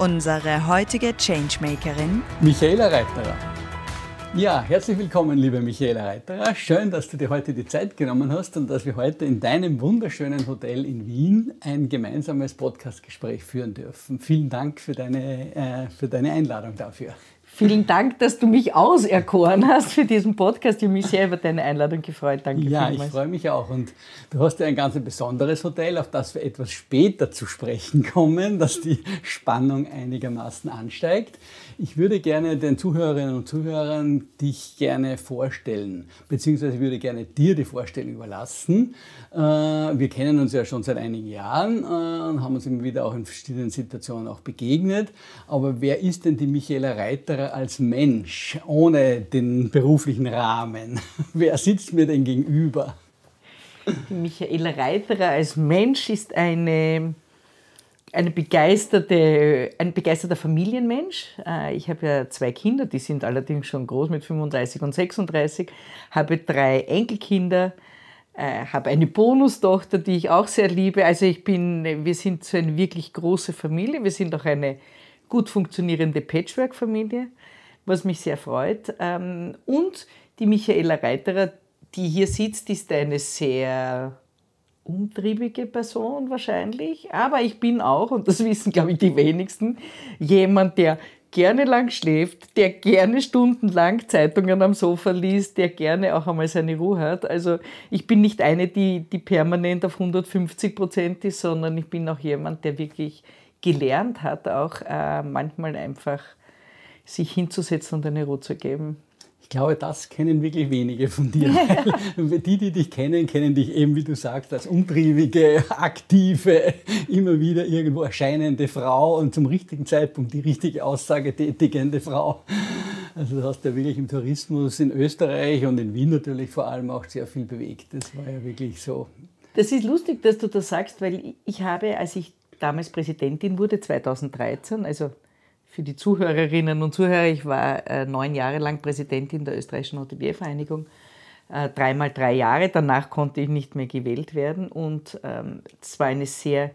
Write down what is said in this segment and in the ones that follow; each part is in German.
Unsere heutige Changemakerin Michaela Reiterer. Ja, herzlich willkommen, liebe Michaela Reiterer. Schön, dass du dir heute die Zeit genommen hast und dass wir heute in deinem wunderschönen Hotel in Wien ein gemeinsames Podcastgespräch führen dürfen. Vielen Dank für deine, äh, für deine Einladung dafür. Vielen Dank, dass du mich auserkoren hast für diesen Podcast. Ich habe mich sehr über deine Einladung gefreut. Danke Ja, vielmals. ich freue mich auch. Und du hast ja ein ganz besonderes Hotel, auf das wir etwas später zu sprechen kommen, dass die Spannung einigermaßen ansteigt. Ich würde gerne den Zuhörerinnen und Zuhörern dich gerne vorstellen, beziehungsweise würde gerne dir die Vorstellung überlassen. Äh, wir kennen uns ja schon seit einigen Jahren äh, und haben uns immer wieder auch in verschiedenen Situationen auch begegnet. Aber wer ist denn die Michaela Reiterer als Mensch ohne den beruflichen Rahmen? Wer sitzt mir denn gegenüber? Die Michaela Reiterer als Mensch ist eine eine begeisterte, ein begeisterter Familienmensch. Äh, ich habe ja zwei Kinder, die sind allerdings schon groß mit 35 und 36, habe drei Enkelkinder, äh, habe eine Bonustochter, die ich auch sehr liebe. Also ich bin, wir sind so eine wirklich große Familie. Wir sind auch eine gut funktionierende Patchwork-Familie, was mich sehr freut. Ähm, und die Michaela Reiterer, die hier sitzt, ist eine sehr umtriebige Person wahrscheinlich, aber ich bin auch, und das wissen, glaube ich, die wenigsten, jemand, der gerne lang schläft, der gerne stundenlang Zeitungen am Sofa liest, der gerne auch einmal seine Ruhe hat. Also ich bin nicht eine, die, die permanent auf 150 Prozent ist, sondern ich bin auch jemand, der wirklich gelernt hat, auch äh, manchmal einfach sich hinzusetzen und eine Ruhe zu geben. Ich glaube, das kennen wirklich wenige von dir. die, die dich kennen, kennen dich eben, wie du sagst, als umtriebige, aktive, immer wieder irgendwo erscheinende Frau und zum richtigen Zeitpunkt die richtige Aussage tätigende Frau. Also du hast ja wirklich im Tourismus in Österreich und in Wien natürlich vor allem auch sehr viel bewegt. Das war ja wirklich so. Das ist lustig, dass du das sagst, weil ich habe, als ich damals Präsidentin wurde, 2013, also für die Zuhörerinnen und Zuhörer, ich war äh, neun Jahre lang Präsidentin der österreichischen Hoteliervereinigung, äh, dreimal drei Jahre. Danach konnte ich nicht mehr gewählt werden und ähm, es war eine sehr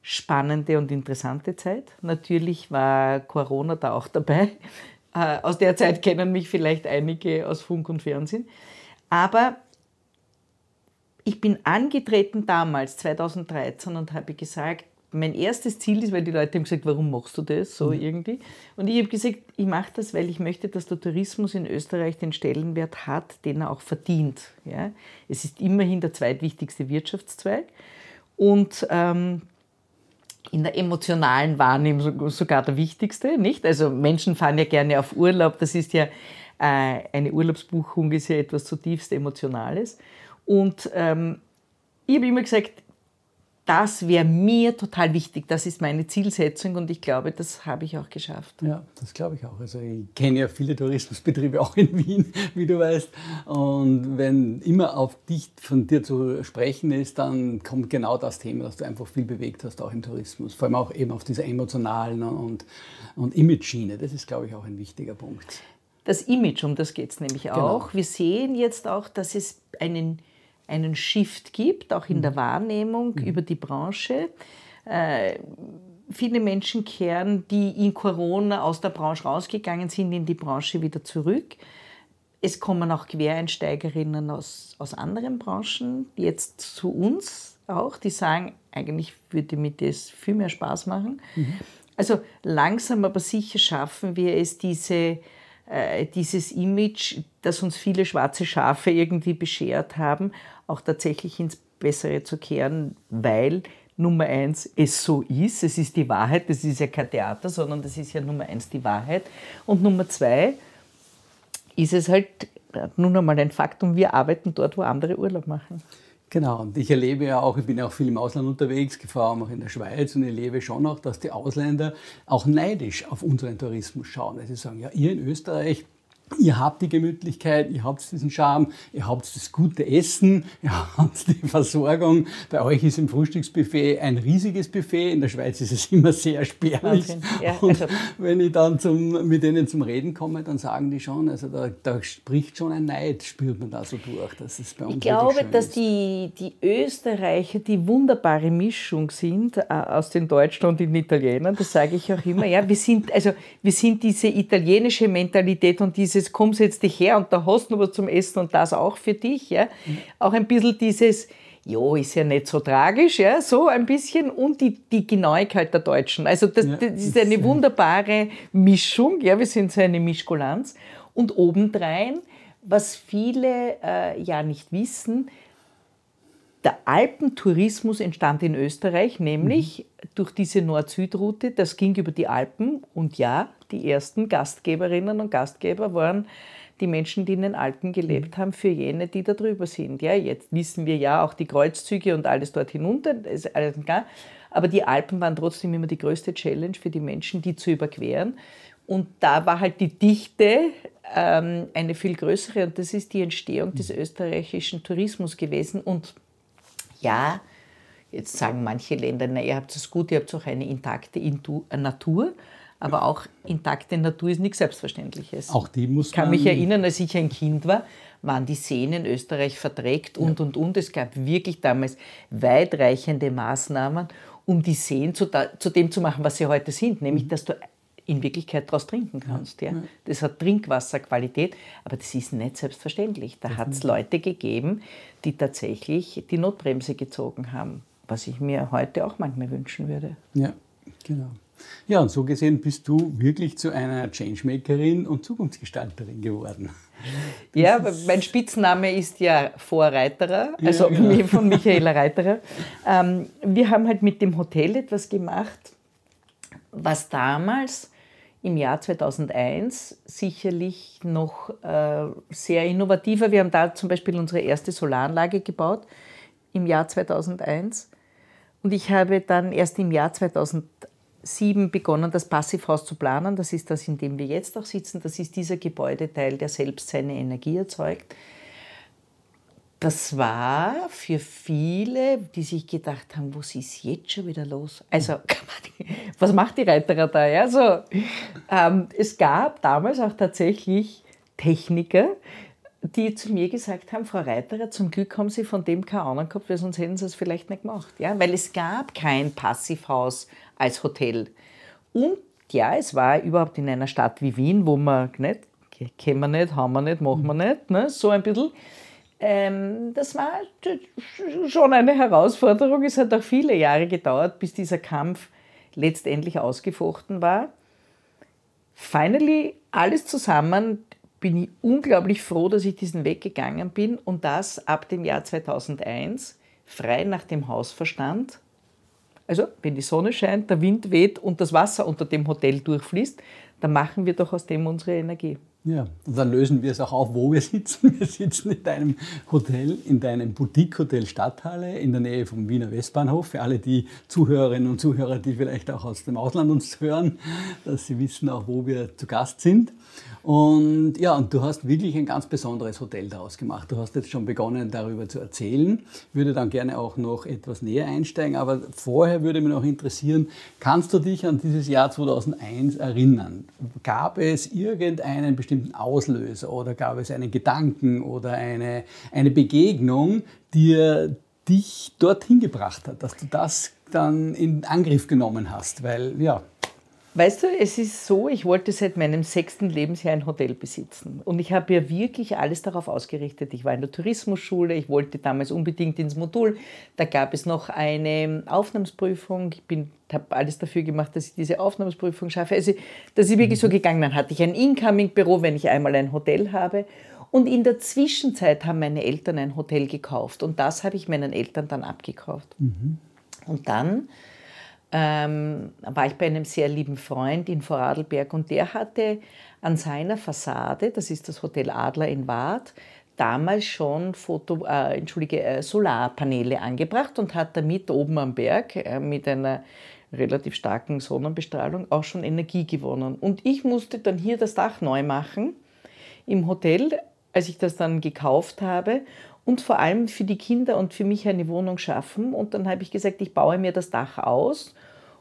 spannende und interessante Zeit. Natürlich war Corona da auch dabei. Äh, aus der Zeit kennen mich vielleicht einige aus Funk und Fernsehen. Aber ich bin angetreten damals, 2013, und habe gesagt, mein erstes Ziel ist, weil die Leute haben gesagt, warum machst du das so mhm. irgendwie? Und ich habe gesagt, ich mache das, weil ich möchte, dass der Tourismus in Österreich den Stellenwert hat, den er auch verdient. Ja? Es ist immerhin der zweitwichtigste Wirtschaftszweig und ähm, in der emotionalen Wahrnehmung sogar der wichtigste, nicht? Also Menschen fahren ja gerne auf Urlaub, das ist ja äh, eine Urlaubsbuchung ist ja etwas zutiefst Emotionales. Und ähm, ich habe immer gesagt, das wäre mir total wichtig. Das ist meine Zielsetzung und ich glaube, das habe ich auch geschafft. Ja, das glaube ich auch. Also ich kenne ja viele Tourismusbetriebe auch in Wien, wie du weißt. Und wenn immer auf dich von dir zu sprechen ist, dann kommt genau das Thema, dass du einfach viel bewegt hast, auch im Tourismus. Vor allem auch eben auf dieser emotionalen und, und Image-Schiene. Das ist, glaube ich, auch ein wichtiger Punkt. Das Image, um das geht es nämlich genau. auch. Wir sehen jetzt auch, dass es einen einen Shift gibt, auch in der mhm. Wahrnehmung mhm. über die Branche. Äh, viele Menschen kehren, die in Corona aus der Branche rausgegangen sind, in die Branche wieder zurück. Es kommen auch Quereinsteigerinnen aus, aus anderen Branchen jetzt zu uns auch, die sagen, eigentlich würde mir das viel mehr Spaß machen. Mhm. Also langsam aber sicher schaffen wir es, diese dieses Image, das uns viele schwarze Schafe irgendwie beschert haben, auch tatsächlich ins Bessere zu kehren, weil Nummer eins es so ist, es ist die Wahrheit, das ist ja kein Theater, sondern das ist ja Nummer eins die Wahrheit. Und Nummer zwei ist es halt nun einmal ein Faktum, wir arbeiten dort, wo andere Urlaub machen. Genau, und ich erlebe ja auch, ich bin ja auch viel im Ausland unterwegs, vor allem auch in der Schweiz und erlebe schon auch, dass die Ausländer auch neidisch auf unseren Tourismus schauen. Also sie sagen, ja, ihr in Österreich, Ihr habt die Gemütlichkeit, ihr habt diesen Charme, ihr habt das gute Essen, ihr habt die Versorgung. Bei euch ist im Frühstücksbuffet ein riesiges Buffet. In der Schweiz ist es immer sehr spärlich. Ja, also wenn ich dann zum, mit denen zum Reden komme, dann sagen die schon, also da, da spricht schon ein Neid, spürt man da so durch. Das ist bei uns ich glaube, dass die, die Österreicher die wunderbare Mischung sind äh, aus den Deutschen und den Italienern. Das sage ich auch immer. Ja, wir sind, also, wir sind diese italienische Mentalität und dieses dieses komm, setz dich her und da hast du noch was zum Essen und das auch für dich. Ja? Mhm. Auch ein bisschen dieses, ja, ist ja nicht so tragisch, ja, so ein bisschen und die, die Genauigkeit der Deutschen. Also das, ja, das ist eine wunderbare Mischung, ja, wir sind so eine Mischkulanz. Und obendrein, was viele äh, ja nicht wissen, der Alpentourismus entstand in Österreich, nämlich mhm. durch diese Nord-Süd-Route. Das ging über die Alpen und ja, die ersten Gastgeberinnen und Gastgeber waren die Menschen, die in den Alpen gelebt haben, für jene, die da drüber sind. Ja, jetzt wissen wir ja auch die Kreuzzüge und alles dort hinunter, alles klar. Aber die Alpen waren trotzdem immer die größte Challenge für die Menschen, die zu überqueren. Und da war halt die Dichte ähm, eine viel größere und das ist die Entstehung des österreichischen Tourismus gewesen. Und ja, jetzt sagen manche Länder, na, ihr habt es gut, ihr habt auch eine intakte Natur. Aber auch intakte Natur ist nichts Selbstverständliches. Auch die muss Ich kann mich erinnern, als ich ein Kind war, waren die Seen in Österreich verdreckt und, ja. und, und. Es gab wirklich damals weitreichende Maßnahmen, um die Seen zu, zu dem zu machen, was sie heute sind, nämlich, mhm. dass du in Wirklichkeit daraus trinken kannst. Ja. ja. Das hat Trinkwasserqualität, aber das ist nicht selbstverständlich. Da hat es Leute gegeben, die tatsächlich die Notbremse gezogen haben, was ich mir heute auch manchmal wünschen würde. Ja, genau. Ja, und so gesehen bist du wirklich zu einer Changemakerin und Zukunftsgestalterin geworden. Ja, mein Spitzname ist ja Vorreiterer, also ja, genau. von Michaela Reiterer. Ähm, wir haben halt mit dem Hotel etwas gemacht, was damals im Jahr 2001 sicherlich noch äh, sehr innovativer. Wir haben da zum Beispiel unsere erste Solaranlage gebaut im Jahr 2001. Und ich habe dann erst im Jahr 2001 2007 begonnen, das Passivhaus zu planen. Das ist das, in dem wir jetzt auch sitzen. Das ist dieser Gebäudeteil, der selbst seine Energie erzeugt. Das war für viele, die sich gedacht haben, was ist jetzt schon wieder los? Also, was macht die Reiterer da? Ja, so, ähm, es gab damals auch tatsächlich Techniker, die zu mir gesagt haben, Frau Reiterer, zum Glück haben Sie von dem keine Ahnung gehabt, weil sonst hätten Sie es vielleicht nicht gemacht. Ja? Weil es gab kein Passivhaus als Hotel. Und ja, es war überhaupt in einer Stadt wie Wien, wo man nicht, kennen wir nicht, haben wir nicht, machen wir nicht, ne? so ein bisschen. Ähm, das war schon eine Herausforderung. Es hat auch viele Jahre gedauert, bis dieser Kampf letztendlich ausgefochten war. Finally, alles zusammen bin ich unglaublich froh, dass ich diesen Weg gegangen bin und das ab dem Jahr 2001 frei nach dem Hausverstand also, wenn die Sonne scheint, der Wind weht und das Wasser unter dem Hotel durchfließt, dann machen wir doch aus dem unsere Energie. Ja, und dann lösen wir es auch auf, wo wir sitzen. Wir sitzen in deinem Hotel, in deinem Boutique-Hotel Stadthalle in der Nähe vom Wiener Westbahnhof. Für alle die Zuhörerinnen und Zuhörer, die vielleicht auch aus dem Ausland uns hören, dass sie wissen auch, wo wir zu Gast sind. Und ja, und du hast wirklich ein ganz besonderes Hotel daraus gemacht. Du hast jetzt schon begonnen, darüber zu erzählen. Ich würde dann gerne auch noch etwas näher einsteigen, aber vorher würde mich noch interessieren, kannst du dich an dieses Jahr 2001 erinnern? Gab es irgendeinen bestimmten Auslöser oder gab es einen Gedanken oder eine, eine Begegnung, die dich dorthin gebracht hat, dass du das dann in Angriff genommen hast? Weil, ja, Weißt du, es ist so, ich wollte seit meinem sechsten Lebensjahr ein Hotel besitzen. Und ich habe ja wirklich alles darauf ausgerichtet. Ich war in der Tourismusschule, ich wollte damals unbedingt ins Modul. Da gab es noch eine Aufnahmsprüfung. Ich habe alles dafür gemacht, dass ich diese Aufnahmsprüfung schaffe. Also, das ist wirklich so mhm. gegangen. Dann hatte ich ein Incoming-Büro, wenn ich einmal ein Hotel habe. Und in der Zwischenzeit haben meine Eltern ein Hotel gekauft. Und das habe ich meinen Eltern dann abgekauft. Mhm. Und dann ähm, war ich bei einem sehr lieben Freund in Vorarlberg und der hatte an seiner Fassade, das ist das Hotel Adler in Waadt, damals schon Foto, äh, Entschuldige, äh, Solarpaneele angebracht und hat damit oben am Berg äh, mit einer relativ starken Sonnenbestrahlung auch schon Energie gewonnen. Und ich musste dann hier das Dach neu machen im Hotel, als ich das dann gekauft habe und vor allem für die Kinder und für mich eine Wohnung schaffen. Und dann habe ich gesagt, ich baue mir das Dach aus.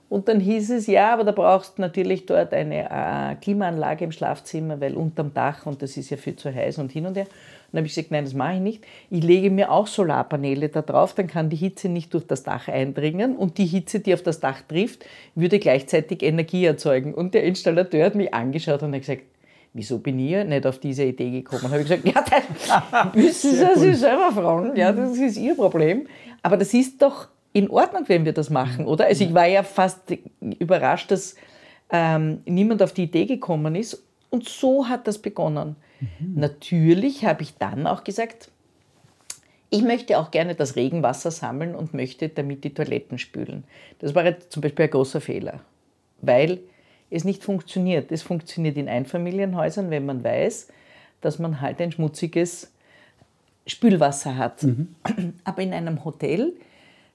Und dann hieß es, ja, aber da brauchst du natürlich dort eine äh, Klimaanlage im Schlafzimmer, weil unterm Dach und das ist ja viel zu heiß und hin und her. dann habe ich gesagt, nein, das mache ich nicht. Ich lege mir auch Solarpaneele da drauf, dann kann die Hitze nicht durch das Dach eindringen und die Hitze, die auf das Dach trifft, würde gleichzeitig Energie erzeugen. Und der Installateur hat mich angeschaut und hat gesagt, wieso bin ich nicht auf diese Idee gekommen? Habe ich gesagt, ja, das müssen Sie sich selber fragen, ja, das ist Ihr Problem. Aber das ist doch in Ordnung, wenn wir das machen, oder? Also ich war ja fast überrascht, dass ähm, niemand auf die Idee gekommen ist. Und so hat das begonnen. Mhm. Natürlich habe ich dann auch gesagt, ich möchte auch gerne das Regenwasser sammeln und möchte damit die Toiletten spülen. Das war jetzt zum Beispiel ein großer Fehler, weil es nicht funktioniert. Es funktioniert in Einfamilienhäusern, wenn man weiß, dass man halt ein schmutziges Spülwasser hat. Mhm. Aber in einem Hotel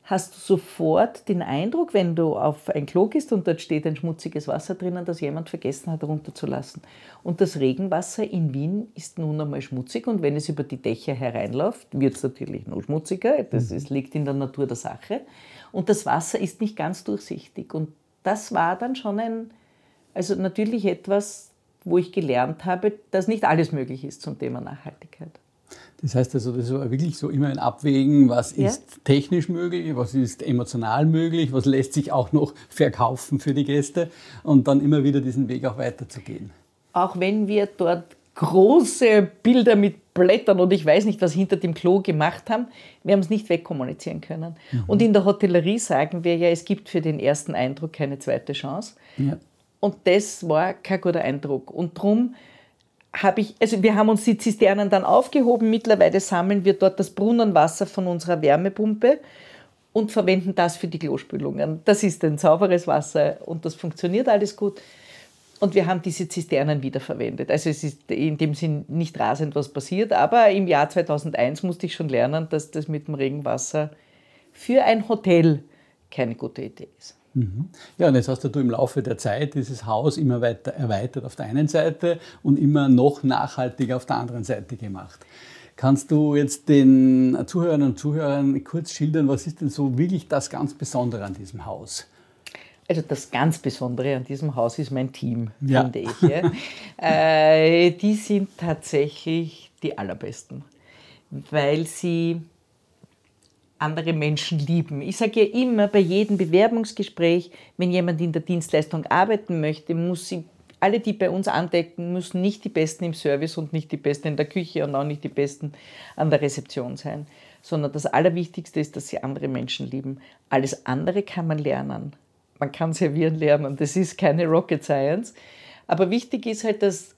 hast du sofort den Eindruck, wenn du auf ein Klo gehst und dort steht ein schmutziges Wasser drinnen, dass jemand vergessen hat, runterzulassen. Und das Regenwasser in Wien ist nun einmal schmutzig und wenn es über die Dächer hereinläuft, wird es natürlich noch schmutziger. Das ist, liegt in der Natur der Sache. Und das Wasser ist nicht ganz durchsichtig. Und das war dann schon ein, also natürlich etwas, wo ich gelernt habe, dass nicht alles möglich ist zum Thema Nachhaltigkeit. Das heißt also, das ist wirklich so immer ein Abwägen, was ja. ist technisch möglich, was ist emotional möglich, was lässt sich auch noch verkaufen für die Gäste und dann immer wieder diesen Weg auch weiterzugehen. Auch wenn wir dort große Bilder mit Blättern und ich weiß nicht, was hinter dem Klo gemacht haben, wir haben es nicht wegkommunizieren können. Mhm. Und in der Hotellerie sagen wir ja, es gibt für den ersten Eindruck keine zweite Chance. Ja. Und das war kein guter Eindruck. Und darum habe ich, also wir haben uns die Zisternen dann aufgehoben. Mittlerweile sammeln wir dort das Brunnenwasser von unserer Wärmepumpe und verwenden das für die Klospülungen. Das ist ein sauberes Wasser und das funktioniert alles gut. Und wir haben diese Zisternen wiederverwendet. Also es ist in dem Sinn nicht rasend was passiert, aber im Jahr 2001 musste ich schon lernen, dass das mit dem Regenwasser für ein Hotel keine gute Idee ist. Mhm. Ja, und jetzt hast du im Laufe der Zeit dieses Haus immer weiter erweitert auf der einen Seite und immer noch nachhaltiger auf der anderen Seite gemacht. Kannst du jetzt den Zuhörerinnen und Zuhörern kurz schildern, was ist denn so wirklich das ganz Besondere an diesem Haus? Also das ganz Besondere an diesem Haus ist mein Team, ja. finde ich. Ja. äh, die sind tatsächlich die allerbesten, weil sie andere Menschen lieben. Ich sage ja immer bei jedem Bewerbungsgespräch, wenn jemand in der Dienstleistung arbeiten möchte, muss sie alle, die bei uns andecken, müssen nicht die Besten im Service und nicht die Besten in der Küche und auch nicht die Besten an der Rezeption sein, sondern das Allerwichtigste ist, dass sie andere Menschen lieben. Alles andere kann man lernen. Man kann servieren lernen. Das ist keine Rocket Science. Aber wichtig ist halt, dass,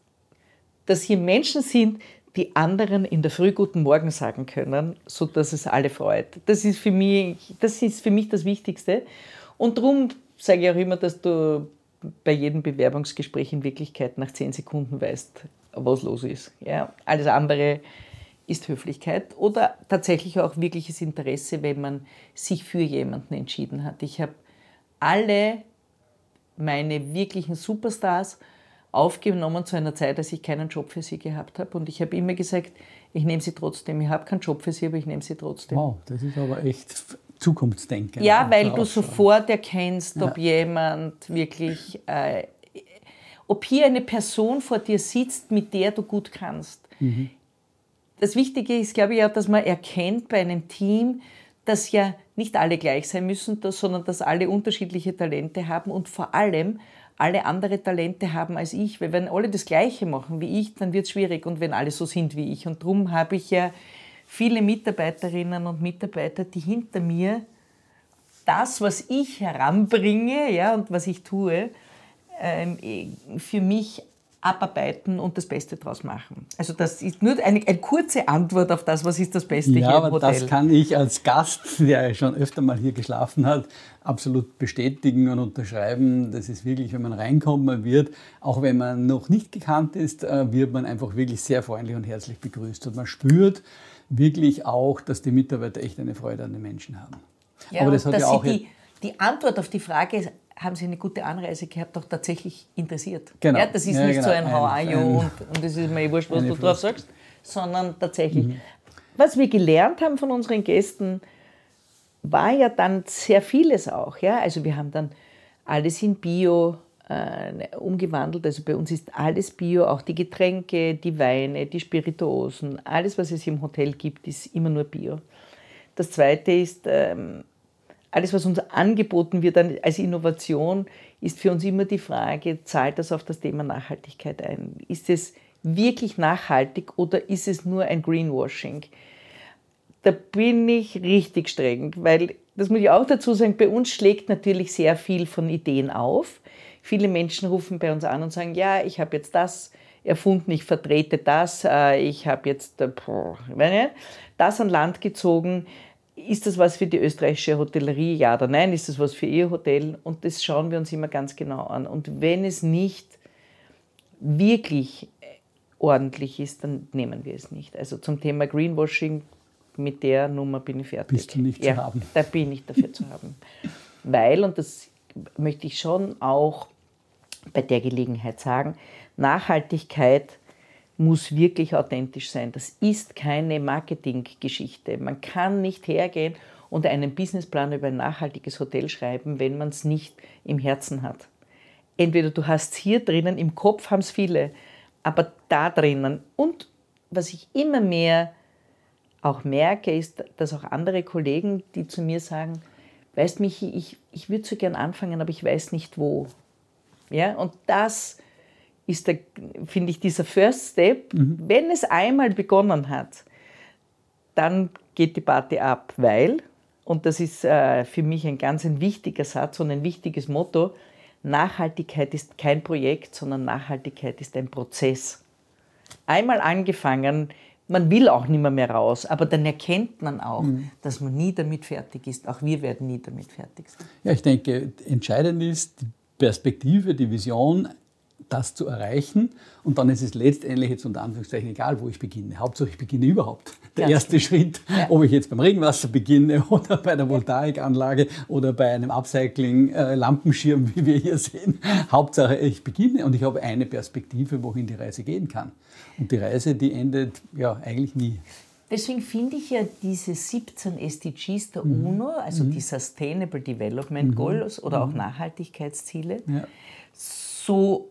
dass hier Menschen sind, die anderen in der Früh guten Morgen sagen können, sodass es alle freut. Das ist für mich das, ist für mich das Wichtigste. Und darum sage ich auch immer, dass du bei jedem Bewerbungsgespräch in Wirklichkeit nach zehn Sekunden weißt, was los ist. Ja, alles andere ist Höflichkeit oder tatsächlich auch wirkliches Interesse, wenn man sich für jemanden entschieden hat. Ich habe alle meine wirklichen Superstars aufgenommen zu einer Zeit, als ich keinen Job für sie gehabt habe. Und ich habe immer gesagt, ich nehme sie trotzdem. Ich habe keinen Job für sie, aber ich nehme sie trotzdem. Wow, das ist aber echt Zukunftsdenken. Ja, weil du sofort erkennst, ja. ob jemand wirklich, äh, ob hier eine Person vor dir sitzt, mit der du gut kannst. Mhm. Das Wichtige ist, glaube ich, auch, dass man erkennt bei einem Team, dass ja nicht alle gleich sein müssen, sondern dass alle unterschiedliche Talente haben und vor allem alle andere Talente haben als ich. Weil wenn alle das Gleiche machen wie ich, dann wird es schwierig und wenn alle so sind wie ich. Und darum habe ich ja viele Mitarbeiterinnen und Mitarbeiter, die hinter mir das, was ich heranbringe ja, und was ich tue, ähm, für mich abarbeiten und das Beste daraus machen. Also das ist nur eine, eine, kurze Antwort auf das, was ist das Beste ja, hier im Hotel. Das kann ich als Gast, der schon öfter mal hier geschlafen hat, absolut bestätigen und unterschreiben. Das ist wirklich, wenn man reinkommt, man wird, auch wenn man noch nicht gekannt ist, äh, wird man einfach wirklich sehr freundlich und herzlich begrüßt. Und man spürt wirklich auch, dass die Mitarbeiter echt eine Freude an den Menschen haben. Ja, Aber das hat ja auch die, die Antwort auf die Frage haben Sie eine gute Anreise gehabt, auch tatsächlich interessiert. Genau. Ja, das ist Ja, nicht so genau. ein How are you und, und das ist mir eh wurscht, was du drauf sagst, sondern tatsächlich. Was wir gelernt haben von unseren Gästen, war ja dann sehr vieles auch. Ja? Also wir haben dann alles in Bio äh, umgewandelt. Also bei uns ist alles Bio, auch die Getränke, die Weine, die Spirituosen, alles, was es im Hotel gibt, ist immer nur Bio. Das Zweite ist, ähm, alles, was uns angeboten wird als Innovation, ist für uns immer die Frage, zahlt das auf das Thema Nachhaltigkeit ein? Ist es wirklich nachhaltig oder ist es nur ein Greenwashing? Da bin ich richtig streng, weil, das muss ich auch dazu sagen, bei uns schlägt natürlich sehr viel von Ideen auf. Viele Menschen rufen bei uns an und sagen, ja, ich habe jetzt das erfunden, ich vertrete das, äh, ich habe jetzt äh, nicht, das an Land gezogen. Ist das was für die österreichische Hotellerie? Ja oder nein? Ist das was für Ihr Hotel? Und das schauen wir uns immer ganz genau an. Und wenn es nicht wirklich ordentlich ist, dann nehmen wir es nicht. Also zum Thema Greenwashing, mit der Nummer bin ich fertig. Bist du nicht zu ja, haben. Da bin ich dafür zu haben. Weil, und das möchte ich schon auch bei der Gelegenheit sagen, Nachhaltigkeit muss wirklich authentisch sein. Das ist keine Marketinggeschichte. Man kann nicht hergehen und einen Businessplan über ein nachhaltiges Hotel schreiben, wenn man es nicht im Herzen hat. Entweder du hast es hier drinnen, im Kopf haben es viele, aber da drinnen. Und was ich immer mehr auch merke, ist, dass auch andere Kollegen, die zu mir sagen, weißt Michi, ich, ich würde so gern anfangen, aber ich weiß nicht wo. Ja, und das ist, der, finde ich, dieser First Step. Wenn es einmal begonnen hat, dann geht die Party ab, weil, und das ist äh, für mich ein ganz ein wichtiger Satz und ein wichtiges Motto, Nachhaltigkeit ist kein Projekt, sondern Nachhaltigkeit ist ein Prozess. Einmal angefangen, man will auch nicht mehr, mehr raus, aber dann erkennt man auch, dass man nie damit fertig ist. Auch wir werden nie damit fertig sein. Ja, ich denke, entscheidend ist die Perspektive, die Vision, das zu erreichen. Und dann ist es letztendlich jetzt unter Anführungszeichen egal, wo ich beginne. Hauptsache, ich beginne überhaupt. Der Ganz erste Schritt, Ja. ob ich jetzt beim Regenwasser beginne oder bei der Voltaikanlage oder bei einem Upcycling-Lampenschirm, wie wir hier sehen. Hauptsache, ich beginne und ich habe eine Perspektive, wohin die Reise gehen kann. Und die Reise, die endet ja eigentlich nie. Deswegen finde ich ja diese 17 SDGs der UNO, also die Sustainable Development Goals oder auch Nachhaltigkeitsziele, Ja. so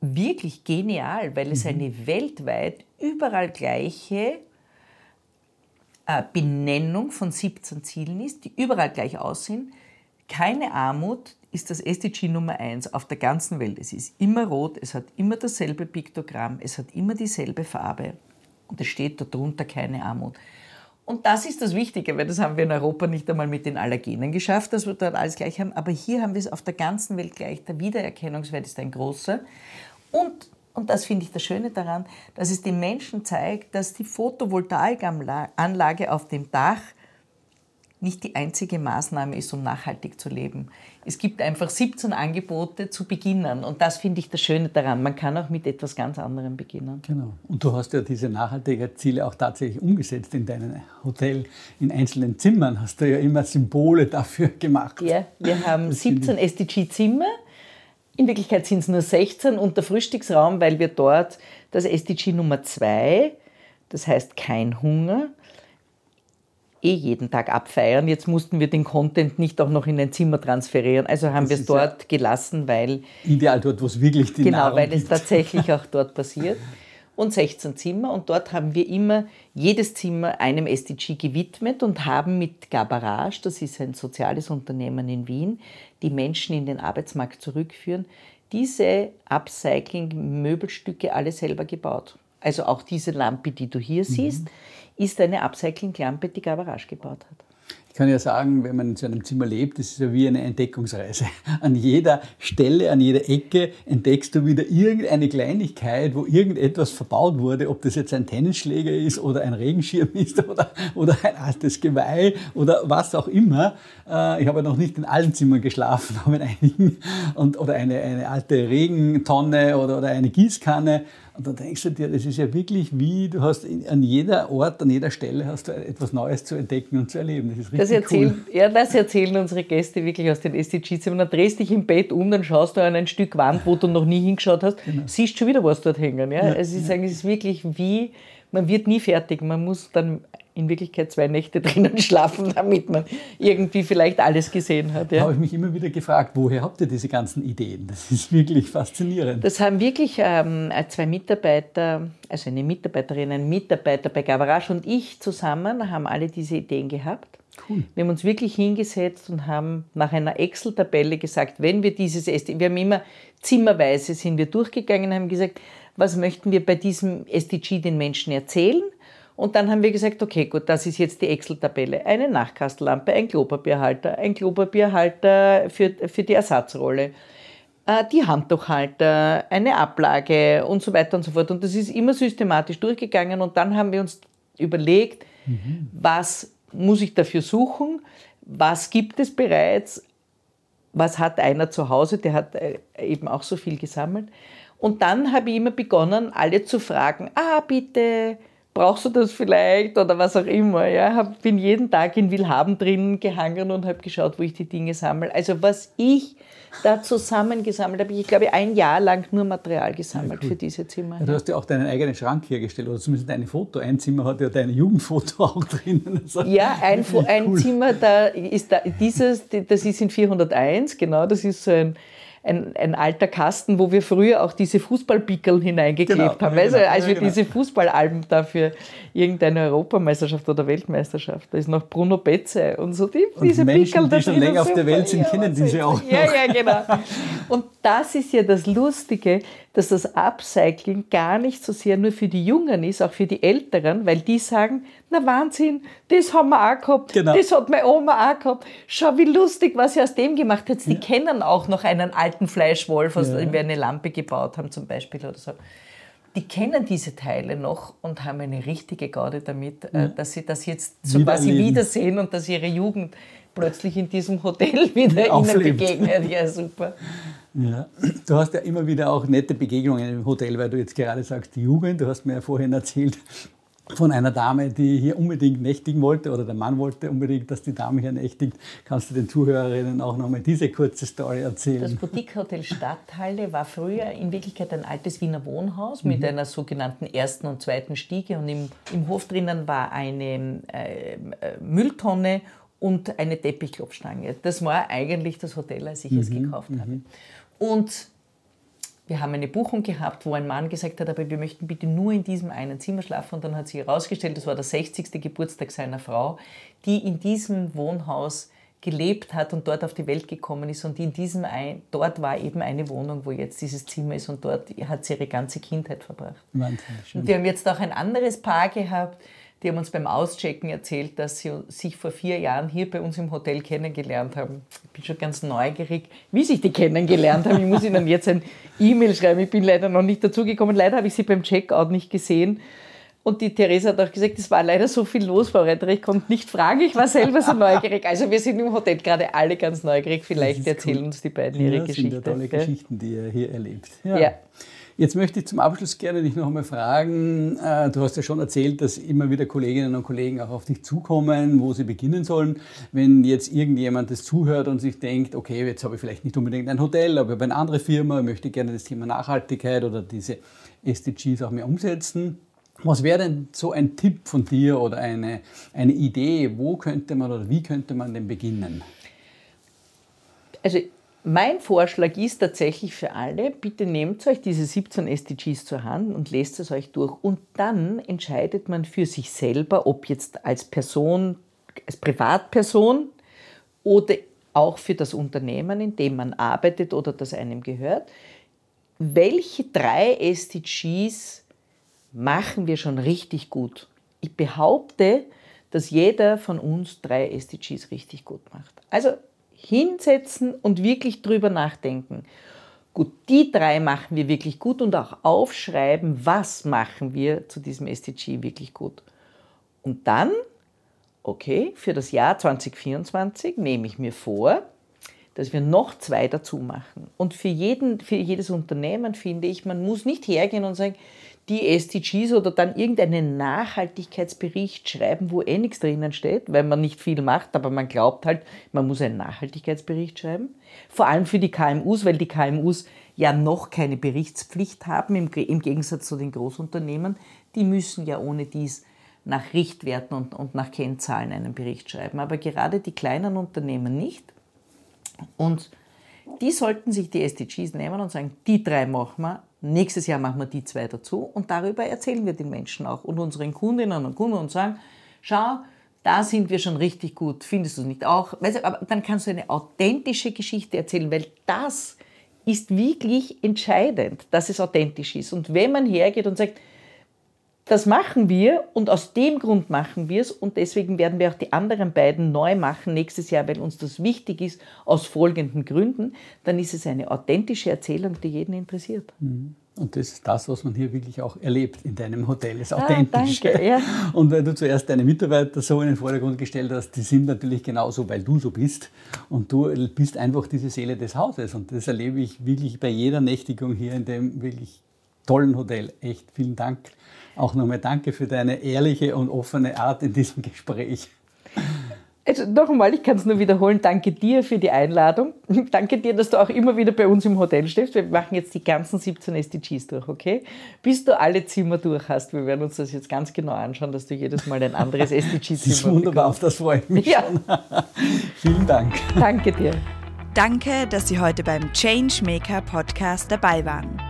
wirklich genial, weil es eine weltweit überall gleiche äh, Benennung von 17 Zielen ist, die überall gleich aussehen. Keine Armut ist das SDG Nummer 1 auf der ganzen Welt. Es ist immer rot, es hat immer dasselbe Piktogramm, es hat immer dieselbe Farbe und es steht darunter keine Armut. Und das ist das Wichtige, weil das haben wir in Europa nicht einmal mit den Allergenen geschafft, dass wir dort alles gleich haben. Aber hier haben wir es auf der ganzen Welt gleich. Der Wiedererkennungswert ist ein großer. Und, und das finde ich das Schöne daran, dass es den Menschen zeigt, dass die Photovoltaikanlage auf dem Dach nicht die einzige Maßnahme ist, um nachhaltig zu leben. Es gibt einfach 17 Angebote zu beginnen. Und das finde ich das Schöne daran. Man kann auch mit etwas ganz anderem beginnen. Genau. Und du hast ja diese Nachhaltigkeitsziele auch tatsächlich umgesetzt in deinem Hotel. In einzelnen Zimmern hast du ja immer Symbole dafür gemacht. Ja, wir haben Das finde 17 SDG-Zimmer. In Wirklichkeit sind es nur 16 und der Frühstücksraum, weil wir dort das SDG Nummer 2, das heißt kein Hunger, eh jeden Tag abfeiern. Jetzt mussten wir den Content nicht auch noch in ein Zimmer transferieren. Also haben wir es ist ja- dort gelassen, weil Ideal dort, wo es wirklich die Genau, Nahrung weil es gibt. tatsächlich auch dort passiert. Und 16 Zimmer und dort haben wir immer jedes Zimmer einem SDG gewidmet und haben mit Gabarage, das ist ein soziales Unternehmen in Wien, die Menschen in den Arbeitsmarkt zurückführen, diese Upcycling-Möbelstücke alle selber gebaut. Also auch diese Lampe, die du hier siehst, ist eine Upcycling-Lampe, die Gabarage gebaut hat. Ich kann ja sagen, wenn man in so einem Zimmer lebt, das ist ja wie eine Entdeckungsreise. An jeder Stelle, an jeder Ecke entdeckst du wieder irgendeine Kleinigkeit, wo irgendetwas verbaut wurde, ob das jetzt ein Tennisschläger ist oder ein Regenschirm ist oder, oder ein altes Geweih oder was auch immer. Äh, Ich habe ja noch nicht in allen Zimmern geschlafen, aber in einigen. Und, oder eine, eine alte Regentonne oder, oder eine Gießkanne. Und dann denkst du dir, das ist ja wirklich wie, du hast an jeder Ort, an jeder Stelle hast du etwas Neues zu entdecken und zu erleben. Das ist richtig das erzählen, cool. Ja, das erzählen unsere Gäste wirklich aus den SDGs. Dann drehst dich im Bett um, dann schaust du an ein Stück Wand, wo du noch nie hingeschaut hast, genau. siehst schon wieder was dort hängen. Ja? ja also ich ja. sage, es ist wirklich wie, man wird nie fertig. Man muss dann in Wirklichkeit zwei Nächte drinnen schlafen, damit man irgendwie vielleicht alles gesehen hat. Ja. Da habe ich mich immer wieder gefragt, woher habt ihr diese ganzen Ideen? Das ist wirklich faszinierend. Das haben wirklich ähm, zwei Mitarbeiter, also eine Mitarbeiterin, ein Mitarbeiter bei Gavarasch und ich zusammen haben alle diese Ideen gehabt. Cool. Wir haben uns wirklich hingesetzt und haben nach einer Excel-Tabelle gesagt, wenn wir dieses SDG, wir haben immer zimmerweise sind wir durchgegangen und haben gesagt, was möchten wir bei diesem SDG den Menschen erzählen? Und dann haben wir gesagt, okay, gut, das ist jetzt die Excel-Tabelle. Eine Nachkastellampe, ein Klopapierhalter, ein Klopapierhalter für, für die Ersatzrolle, äh, die Handtuchhalter, eine Ablage und so weiter und so fort. Und das ist immer systematisch durchgegangen. Und dann haben wir uns überlegt, mhm. was muss ich dafür suchen? Was gibt es bereits? Was hat einer zu Hause? Der hat äh, eben auch so viel gesammelt. Und dann habe ich immer begonnen, alle zu fragen, ah, bitte, brauchst du das vielleicht oder was auch immer. Ja, hab, bin jeden Tag in Willhaben drin gehangen und habe geschaut, wo ich die Dinge sammle. Also was ich da zusammengesammelt habe, ich glaube ein Jahr lang nur Material gesammelt ja, cool. für diese Zimmer. Ja, du hast ja auch deinen eigenen Schrank hergestellt oder zumindest dein Foto. Ein Zimmer hat ja dein Jugendfoto auch drin. Also ja, ein, ein cool. Zimmer, da ist da, dieses, das ist in 401, genau, das ist so ein ein, ein alter Kasten, wo wir früher auch diese Fußballpickel hineingeklebt genau, haben. Also, genau, als wir genau. diese Fußballalben dafür irgendeine Europameisterschaft oder Weltmeisterschaft, da ist noch Bruno Betze und so die, und diese Menschen, Pickel. Die schon länger auf der Welt sind, kennen diese auch noch. Ja, ja, genau. Und das ist ja das Lustige, dass das Upcycling gar nicht so sehr nur für die Jungen ist, auch für die Älteren, weil die sagen, na Wahnsinn, das haben wir auch gehabt, genau. das hat meine Oma auch gehabt. Schau, wie lustig, was sie aus dem gemacht hat. Die ja. kennen auch noch einen alten Fleischwolf, aus dem wir eine Lampe gebaut haben zum Beispiel oder so. Die kennen diese Teile noch und haben eine richtige Gaude damit, äh, dass sie das jetzt so quasi wiedersehen und dass ihre Jugend plötzlich in diesem Hotel wieder ihnen begegnet. Ja, super. Ja. Du hast ja immer wieder auch nette Begegnungen im Hotel, weil du jetzt gerade sagst, die Jugend. Du hast mir ja vorhin erzählt von einer Dame, die hier unbedingt nächtigen wollte oder der Mann wollte unbedingt, dass die Dame hier nächtigt. Kannst du den Zuhörerinnen auch nochmal diese kurze Story erzählen? Das Boutique Hotel Stadthalle war früher in Wirklichkeit ein altes Wiener Wohnhaus mhm. mit einer sogenannten ersten und zweiten Stiege und im, im Hof drinnen war eine äh, Mülltonne und eine Teppichklopfstange. Das war eigentlich das Hotel, als ich mhm. es gekauft mhm. habe. Und wir haben eine Buchung gehabt, wo ein Mann gesagt hat, aber wir möchten bitte nur in diesem einen Zimmer schlafen. Und dann hat sich herausgestellt, das war der 60. Geburtstag seiner Frau, die in diesem Wohnhaus gelebt hat und dort auf die Welt gekommen ist. Und in diesem ein, dort war eben eine Wohnung, wo jetzt dieses Zimmer ist und dort hat sie ihre ganze Kindheit verbracht. Wahnsinn, und wir haben jetzt auch ein anderes Paar gehabt, die haben uns beim Auschecken erzählt, dass sie sich vor vier Jahren hier bei uns im Hotel kennengelernt haben. Ich bin schon ganz neugierig, wie sich die kennengelernt haben. Ich muss ihnen jetzt ein E-Mail schreiben. Ich bin leider noch nicht dazugekommen. Leider habe ich sie beim Checkout nicht gesehen. Und die Theresa hat auch gesagt, es war leider so viel los, Frau Reiter, ich konnte nicht fragen, ich war selber so neugierig. Also wir sind im Hotel gerade alle ganz neugierig. Vielleicht erzählen cool. uns die beiden ihre ja, Geschichten. Das sind ja tolle Geschichten, die ihr hier erlebt. ja. ja. Jetzt möchte ich zum Abschluss gerne dich noch einmal fragen. Äh, du hast ja schon erzählt, dass immer wieder Kolleginnen und Kollegen auch auf dich zukommen, wo sie beginnen sollen. Wenn jetzt irgendjemand das zuhört und sich denkt, okay, jetzt habe ich vielleicht nicht unbedingt ein Hotel, aber ich habe eine andere Firma, möchte gerne das Thema Nachhaltigkeit oder diese SDGs auch mehr umsetzen. Was wäre denn so ein Tipp von dir oder eine, eine Idee, wo könnte man oder wie könnte man denn beginnen? Also mein Vorschlag ist tatsächlich für alle, bitte nehmt euch diese 17 SDGs zur Hand und lest es euch durch. Und dann entscheidet man für sich selber, ob jetzt als Person, als Privatperson oder auch für das Unternehmen, in dem man arbeitet oder das einem gehört, welche drei SDGs machen wir schon richtig gut. Ich behaupte, dass jeder von uns drei SDGs richtig gut macht. Also hinsetzen und wirklich drüber nachdenken. Gut, die drei machen wir wirklich gut und auch aufschreiben, was machen wir zu diesem SDG wirklich gut. Und dann, okay, für das Jahr 2024 nehme ich mir vor, dass wir noch zwei dazu machen. Und für, jeden, für jedes Unternehmen finde ich, man muss nicht hergehen und sagen, die SDGs oder dann irgendeinen Nachhaltigkeitsbericht schreiben, wo eh nichts drinnen steht, weil man nicht viel macht, aber man glaubt halt, man muss einen Nachhaltigkeitsbericht schreiben. Vor allem für die KMUs, weil die KMUs ja noch keine Berichtspflicht haben, im, Gegensatz zu den Großunternehmen. Die müssen ja ohne dies nach Richtwerten und, und nach Kennzahlen einen Bericht schreiben. Aber gerade die kleinen Unternehmen nicht. Und die sollten sich die SDGs nehmen und sagen, die drei machen wir, nächstes Jahr machen wir die zwei dazu und darüber erzählen wir den Menschen auch und unseren Kundinnen und Kunden und sagen, schau, da sind wir schon richtig gut, findest du nicht auch? aber dann kannst du eine authentische Geschichte erzählen, weil das ist wirklich entscheidend, dass es authentisch ist. Und wenn man hergeht und sagt, das machen wir und aus dem Grund machen wir es und deswegen werden wir auch die anderen beiden neu machen nächstes Jahr, weil uns das wichtig ist, aus folgenden Gründen, dann ist es eine authentische Erzählung, die jeden interessiert. Mhm. Und das ist das, was man hier wirklich auch erlebt in deinem Hotel, das Authentische. Ah, danke, ja. Und weil du zuerst deine Mitarbeiter so in den Vordergrund gestellt hast, die sind natürlich genauso, weil du so bist. Und du bist einfach diese Seele des Hauses. Und das erlebe ich wirklich bei jeder Nächtigung hier in dem wirklich tollen Hotel. Echt vielen Dank auch nochmal danke für deine ehrliche und offene Art in diesem Gespräch. Also noch einmal, ich kann es nur wiederholen, danke dir für die Einladung. Danke dir, dass du auch immer wieder bei uns im Hotel stehst. Wir machen jetzt die ganzen 17 SDGs durch, okay? Bis du alle Zimmer durch hast. Wir werden uns das jetzt ganz genau anschauen, dass du jedes Mal ein anderes SDG-Zimmer Das ist wunderbar, auf das freue ich mich ja. schon. Vielen Dank. Danke dir. Danke, dass Sie heute beim Changemaker Podcast dabei waren.